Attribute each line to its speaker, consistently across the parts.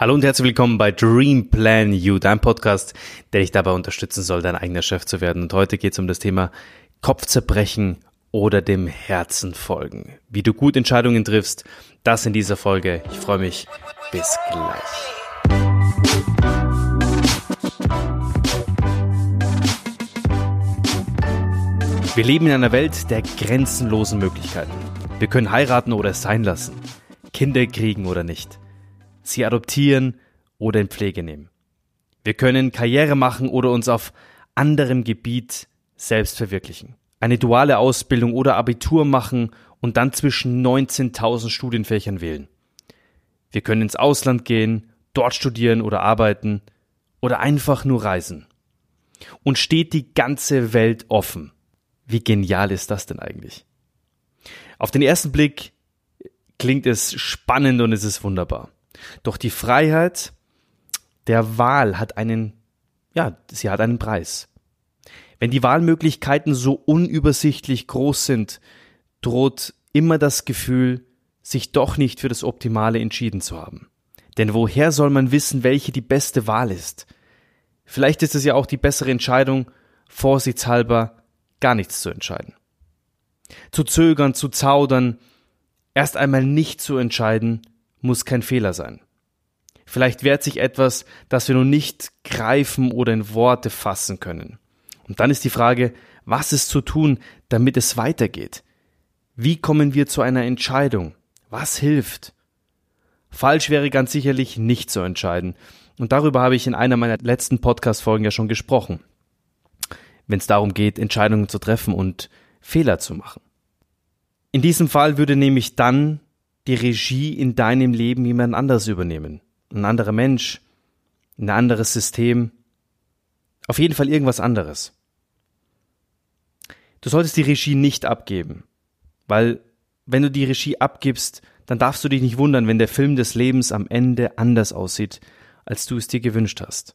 Speaker 1: Hallo und herzlich willkommen bei Dream Plan You, dein Podcast, der dich dabei unterstützen soll, dein eigener Chef zu werden. Und heute geht es um das Thema Kopfzerbrechen oder dem Herzen folgen. Wie du gut Entscheidungen triffst, das in dieser Folge. Ich freue mich. Bis gleich. Wir leben in einer Welt der grenzenlosen Möglichkeiten. Wir können heiraten oder es sein lassen, Kinder kriegen oder nicht sie adoptieren oder in Pflege nehmen. Wir können Karriere machen oder uns auf anderem Gebiet selbst verwirklichen. Eine duale Ausbildung oder Abitur machen und dann zwischen 19.000 Studienfächern wählen. Wir können ins Ausland gehen, dort studieren oder arbeiten oder einfach nur reisen. Und steht die ganze Welt offen. Wie genial ist das denn eigentlich? Auf den ersten Blick klingt es spannend und es ist wunderbar. Doch die Freiheit der Wahl hat einen, ja, sie hat einen Preis. Wenn die Wahlmöglichkeiten so unübersichtlich groß sind, droht immer das Gefühl, sich doch nicht für das Optimale entschieden zu haben. Denn woher soll man wissen, welche die beste Wahl ist? Vielleicht ist es ja auch die bessere Entscheidung, vorsichtshalber gar nichts zu entscheiden. Zu zögern, zu zaudern, erst einmal nicht zu entscheiden muss kein Fehler sein. Vielleicht wehrt sich etwas, das wir noch nicht greifen oder in Worte fassen können. Und dann ist die Frage, was ist zu tun, damit es weitergeht? Wie kommen wir zu einer Entscheidung? Was hilft? Falsch wäre ganz sicherlich nicht zu entscheiden. Und darüber habe ich in einer meiner letzten Podcast-Folgen ja schon gesprochen. Wenn es darum geht, Entscheidungen zu treffen und Fehler zu machen. In diesem Fall würde nämlich dann die Regie in deinem Leben jemand anders übernehmen. Ein anderer Mensch, ein anderes System, auf jeden Fall irgendwas anderes. Du solltest die Regie nicht abgeben, weil wenn du die Regie abgibst, dann darfst du dich nicht wundern, wenn der Film des Lebens am Ende anders aussieht, als du es dir gewünscht hast.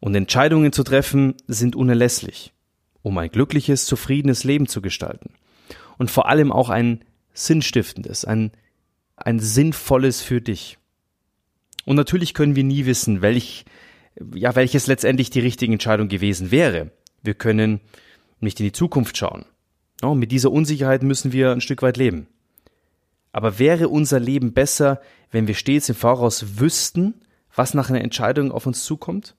Speaker 1: Und Entscheidungen zu treffen sind unerlässlich, um ein glückliches, zufriedenes Leben zu gestalten. Und vor allem auch ein sinnstiftendes, ein ein sinnvolles für dich. Und natürlich können wir nie wissen, welch, ja, welches letztendlich die richtige Entscheidung gewesen wäre. Wir können nicht in die Zukunft schauen. Oh, mit dieser Unsicherheit müssen wir ein Stück weit leben. Aber wäre unser Leben besser, wenn wir stets im Voraus wüssten, was nach einer Entscheidung auf uns zukommt?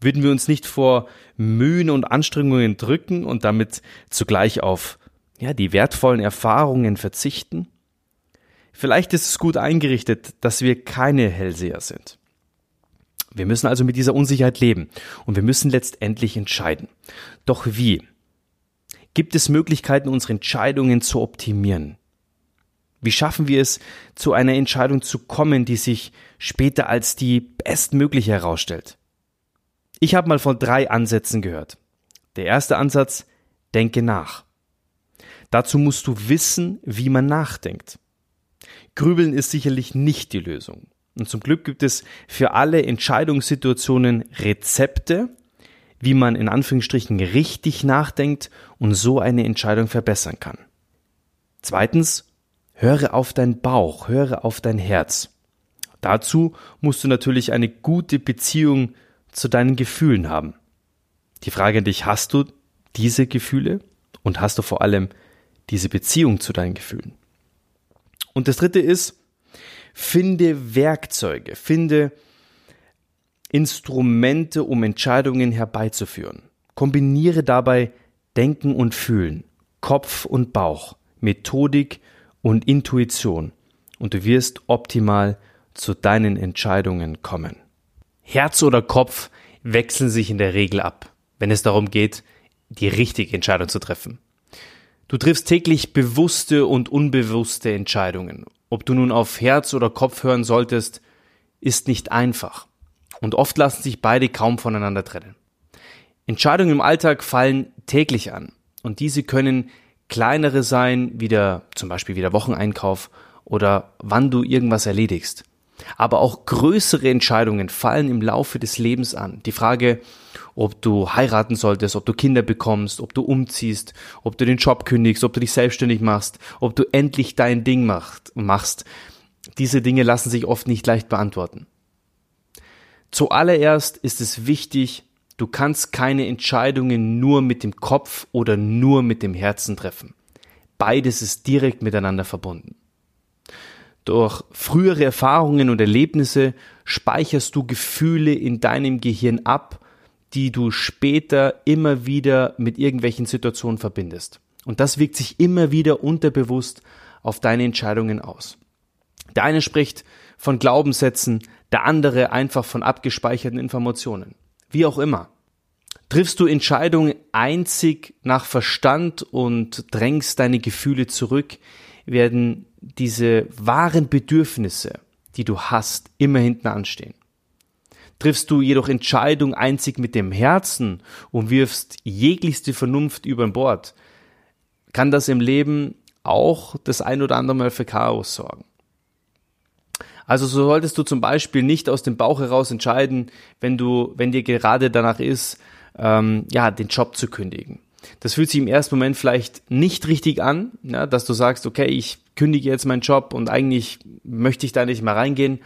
Speaker 1: Würden wir uns nicht vor Mühen und Anstrengungen drücken und damit zugleich auf ja, die wertvollen Erfahrungen verzichten? Vielleicht ist es gut eingerichtet, dass wir keine Hellseher sind. Wir müssen also mit dieser Unsicherheit leben und wir müssen letztendlich entscheiden. Doch wie? Gibt es Möglichkeiten, unsere Entscheidungen zu optimieren? Wie schaffen wir es, zu einer Entscheidung zu kommen, die sich später als die bestmögliche herausstellt? Ich habe mal von drei Ansätzen gehört. Der erste Ansatz, denke nach. Dazu musst du wissen, wie man nachdenkt. Grübeln ist sicherlich nicht die Lösung. Und zum Glück gibt es für alle Entscheidungssituationen Rezepte, wie man in Anführungsstrichen richtig nachdenkt und so eine Entscheidung verbessern kann. Zweitens, höre auf dein Bauch, höre auf dein Herz. Dazu musst du natürlich eine gute Beziehung zu deinen Gefühlen haben. Die Frage an dich, hast du diese Gefühle und hast du vor allem diese Beziehung zu deinen Gefühlen? Und das dritte ist, finde Werkzeuge, finde Instrumente, um Entscheidungen herbeizuführen. Kombiniere dabei Denken und Fühlen, Kopf und Bauch, Methodik und Intuition und du wirst optimal zu deinen Entscheidungen kommen. Herz oder Kopf wechseln sich in der Regel ab, wenn es darum geht, die richtige Entscheidung zu treffen. Du triffst täglich bewusste und unbewusste Entscheidungen. Ob du nun auf Herz oder Kopf hören solltest, ist nicht einfach. Und oft lassen sich beide kaum voneinander trennen. Entscheidungen im Alltag fallen täglich an. Und diese können kleinere sein, wie der, zum Beispiel wie der Wocheneinkauf oder wann du irgendwas erledigst. Aber auch größere Entscheidungen fallen im Laufe des Lebens an. Die Frage, ob du heiraten solltest, ob du Kinder bekommst, ob du umziehst, ob du den Job kündigst, ob du dich selbstständig machst, ob du endlich dein Ding macht, machst. Diese Dinge lassen sich oft nicht leicht beantworten. Zuallererst ist es wichtig, du kannst keine Entscheidungen nur mit dem Kopf oder nur mit dem Herzen treffen. Beides ist direkt miteinander verbunden. Durch frühere Erfahrungen und Erlebnisse speicherst du Gefühle in deinem Gehirn ab, die du später immer wieder mit irgendwelchen Situationen verbindest. Und das wirkt sich immer wieder unterbewusst auf deine Entscheidungen aus. Der eine spricht von Glaubenssätzen, der andere einfach von abgespeicherten Informationen. Wie auch immer. Triffst du Entscheidungen einzig nach Verstand und drängst deine Gefühle zurück, werden diese wahren Bedürfnisse, die du hast, immer hinten anstehen. Triffst du jedoch Entscheidung einzig mit dem Herzen und wirfst jeglichste Vernunft über Bord, kann das im Leben auch das ein oder andere Mal für Chaos sorgen. Also so solltest du zum Beispiel nicht aus dem Bauch heraus entscheiden, wenn du, wenn dir gerade danach ist, ähm, ja, den Job zu kündigen. Das fühlt sich im ersten Moment vielleicht nicht richtig an, ja, dass du sagst, okay, ich kündige jetzt meinen Job und eigentlich möchte ich da nicht mehr reingehen.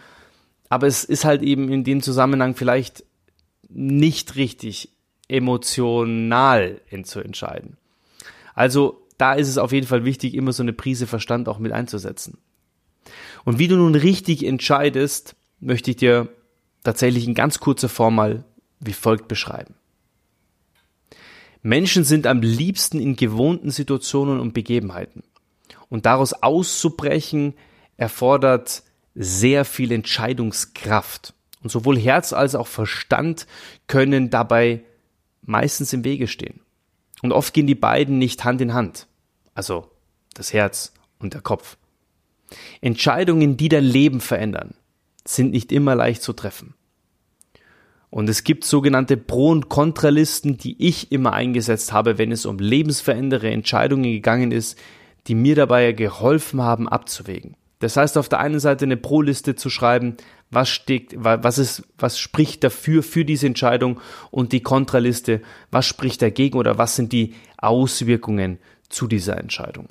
Speaker 1: Aber es ist halt eben in dem Zusammenhang vielleicht nicht richtig emotional zu entscheiden. Also da ist es auf jeden Fall wichtig, immer so eine Prise Verstand auch mit einzusetzen. Und wie du nun richtig entscheidest, möchte ich dir tatsächlich in ganz kurzer Form mal wie folgt beschreiben. Menschen sind am liebsten in gewohnten Situationen und Begebenheiten. Und daraus auszubrechen erfordert sehr viel Entscheidungskraft. Und sowohl Herz als auch Verstand können dabei meistens im Wege stehen. Und oft gehen die beiden nicht Hand in Hand. Also das Herz und der Kopf. Entscheidungen, die dein Leben verändern, sind nicht immer leicht zu treffen. Und es gibt sogenannte Pro- und Kontralisten, die ich immer eingesetzt habe, wenn es um lebensverändere Entscheidungen gegangen ist, die mir dabei geholfen haben, abzuwägen. Das heißt, auf der einen Seite eine Pro-Liste zu schreiben, was steht, was ist, was spricht dafür, für diese Entscheidung und die Kontraliste, was spricht dagegen oder was sind die Auswirkungen zu dieser Entscheidung.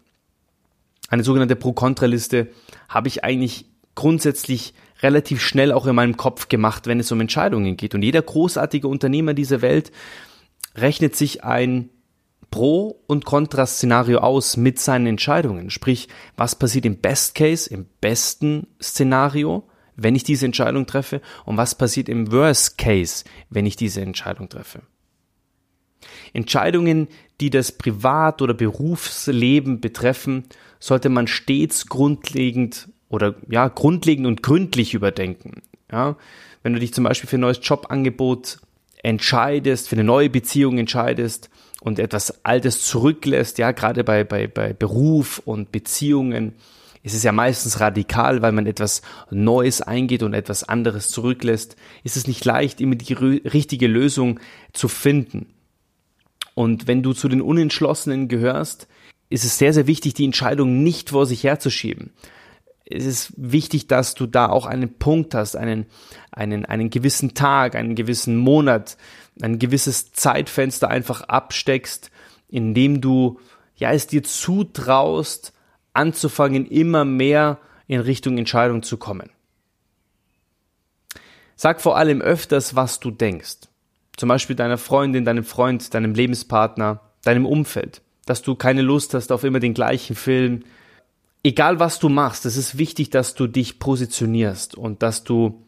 Speaker 1: Eine sogenannte Pro-Kontra-Liste habe ich eigentlich grundsätzlich relativ schnell auch in meinem Kopf gemacht, wenn es um Entscheidungen geht. Und jeder großartige Unternehmer dieser Welt rechnet sich ein Pro- und Kontra-Szenario aus mit seinen Entscheidungen. Sprich, was passiert im Best Case, im besten Szenario, wenn ich diese Entscheidung treffe, und was passiert im Worst Case, wenn ich diese Entscheidung treffe. Entscheidungen, die das Privat- oder Berufsleben betreffen, sollte man stets grundlegend oder ja, grundlegend und gründlich überdenken. Ja, wenn du dich zum Beispiel für ein neues Jobangebot entscheidest, für eine neue Beziehung entscheidest und etwas Altes zurücklässt, ja, gerade bei, bei, bei Beruf und Beziehungen, ist es ja meistens radikal, weil man etwas Neues eingeht und etwas anderes zurücklässt, ist es nicht leicht, immer die richtige Lösung zu finden. Und wenn du zu den Unentschlossenen gehörst, ist es sehr, sehr wichtig, die Entscheidung nicht vor sich herzuschieben es ist wichtig, dass du da auch einen Punkt hast, einen, einen, einen gewissen Tag, einen gewissen Monat, ein gewisses Zeitfenster einfach absteckst, in dem du ja es dir zutraust, anzufangen, immer mehr in Richtung Entscheidung zu kommen. Sag vor allem öfters, was du denkst. Zum Beispiel deiner Freundin, deinem Freund, deinem Lebenspartner, deinem Umfeld. Dass du keine Lust hast auf immer den gleichen Film, egal was du machst, es ist wichtig, dass du dich positionierst und dass du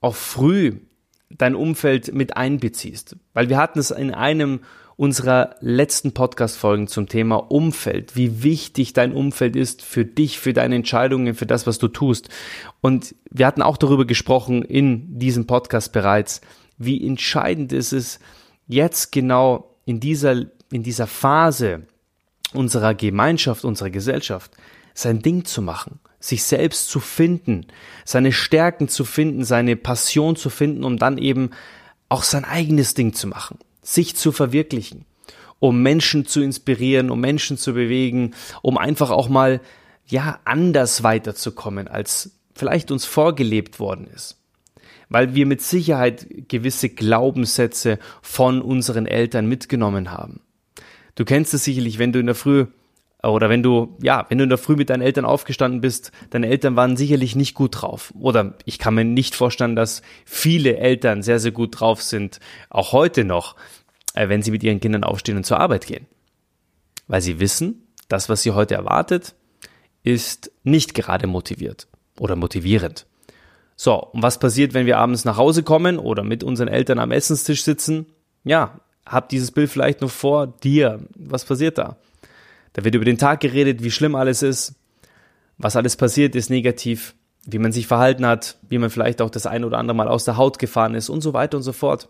Speaker 1: auch früh dein Umfeld mit einbeziehst. Weil wir hatten es in einem unserer letzten Podcast-Folgen zum Thema Umfeld, wie wichtig dein Umfeld ist für dich, für deine Entscheidungen, für das, was du tust. Und wir hatten auch darüber gesprochen in diesem Podcast bereits, wie entscheidend ist es jetzt genau in dieser, in dieser Phase unserer Gemeinschaft, unserer Gesellschaft, sein Ding zu machen, sich selbst zu finden, seine Stärken zu finden, seine Passion zu finden, um dann eben auch sein eigenes Ding zu machen, sich zu verwirklichen, um Menschen zu inspirieren, um Menschen zu bewegen, um einfach auch mal, ja, anders weiterzukommen, als vielleicht uns vorgelebt worden ist. Weil wir mit Sicherheit gewisse Glaubenssätze von unseren Eltern mitgenommen haben. Du kennst es sicherlich, wenn du in der Früh Oder wenn du, ja, wenn du in der Früh mit deinen Eltern aufgestanden bist, deine Eltern waren sicherlich nicht gut drauf. Oder ich kann mir nicht vorstellen, dass viele Eltern sehr, sehr gut drauf sind, auch heute noch, äh, wenn sie mit ihren Kindern aufstehen und zur Arbeit gehen. Weil sie wissen, das, was sie heute erwartet, ist nicht gerade motiviert oder motivierend. So, und was passiert, wenn wir abends nach Hause kommen oder mit unseren Eltern am Essenstisch sitzen? Ja, hab dieses Bild vielleicht noch vor dir. Was passiert da? Da wird über den Tag geredet, wie schlimm alles ist, was alles passiert ist negativ, wie man sich verhalten hat, wie man vielleicht auch das ein oder andere Mal aus der Haut gefahren ist und so weiter und so fort.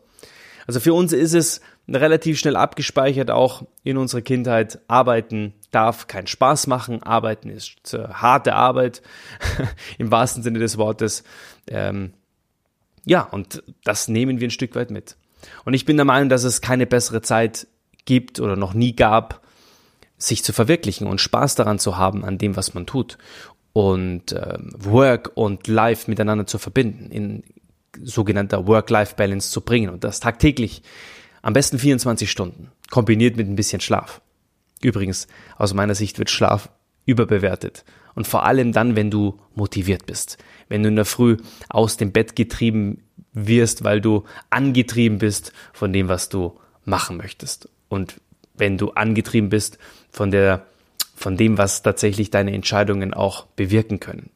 Speaker 1: Also für uns ist es relativ schnell abgespeichert, auch in unserer Kindheit. Arbeiten darf keinen Spaß machen, Arbeiten ist äh, harte Arbeit, im wahrsten Sinne des Wortes. Ähm, ja, und das nehmen wir ein Stück weit mit. Und ich bin der Meinung, dass es keine bessere Zeit gibt oder noch nie gab, sich zu verwirklichen und Spaß daran zu haben, an dem, was man tut. Und äh, Work und Life miteinander zu verbinden, in sogenannter Work-Life-Balance zu bringen. Und das tagtäglich. Am besten 24 Stunden, kombiniert mit ein bisschen Schlaf. Übrigens, aus meiner Sicht wird Schlaf überbewertet. Und vor allem dann, wenn du motiviert bist. Wenn du in der Früh aus dem Bett getrieben wirst, weil du angetrieben bist von dem, was du machen möchtest. Und wenn du angetrieben bist von der, von dem, was tatsächlich deine Entscheidungen auch bewirken können.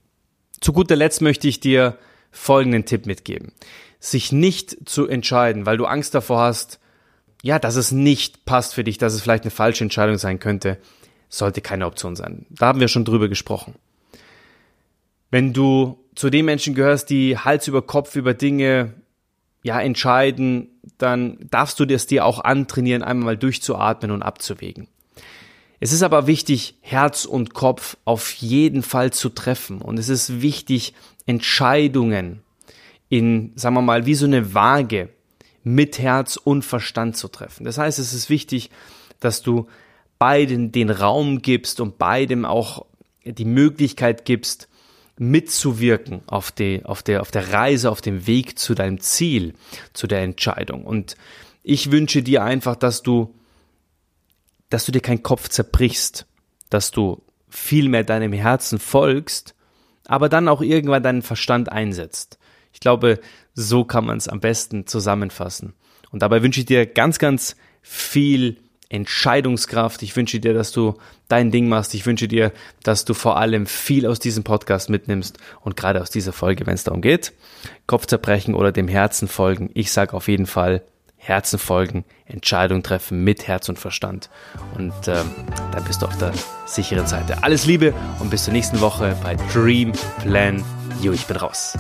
Speaker 1: Zu guter Letzt möchte ich dir folgenden Tipp mitgeben. Sich nicht zu entscheiden, weil du Angst davor hast, ja, dass es nicht passt für dich, dass es vielleicht eine falsche Entscheidung sein könnte, sollte keine Option sein. Da haben wir schon drüber gesprochen. Wenn du zu den Menschen gehörst, die Hals über Kopf über Dinge ja entscheiden, dann darfst du das dir auch antrainieren, einmal mal durchzuatmen und abzuwägen. Es ist aber wichtig, Herz und Kopf auf jeden Fall zu treffen. Und es ist wichtig, Entscheidungen in, sagen wir mal, wie so eine Waage mit Herz und Verstand zu treffen. Das heißt, es ist wichtig, dass du beiden den Raum gibst und beidem auch die Möglichkeit gibst, mitzuwirken auf, die, auf, der, auf der Reise, auf dem Weg zu deinem Ziel, zu der Entscheidung. Und ich wünsche dir einfach, dass du, dass du dir keinen Kopf zerbrichst, dass du vielmehr deinem Herzen folgst, aber dann auch irgendwann deinen Verstand einsetzt. Ich glaube, so kann man es am besten zusammenfassen. Und dabei wünsche ich dir ganz, ganz viel Entscheidungskraft. Ich wünsche dir, dass du dein Ding machst. Ich wünsche dir, dass du vor allem viel aus diesem Podcast mitnimmst und gerade aus dieser Folge, wenn es darum geht, Kopf zerbrechen oder dem Herzen folgen. Ich sage auf jeden Fall, Herzen folgen, Entscheidung treffen mit Herz und Verstand. Und ähm, dann bist du auf der sicheren Seite. Alles Liebe und bis zur nächsten Woche bei Dream Plan You. Ich bin raus.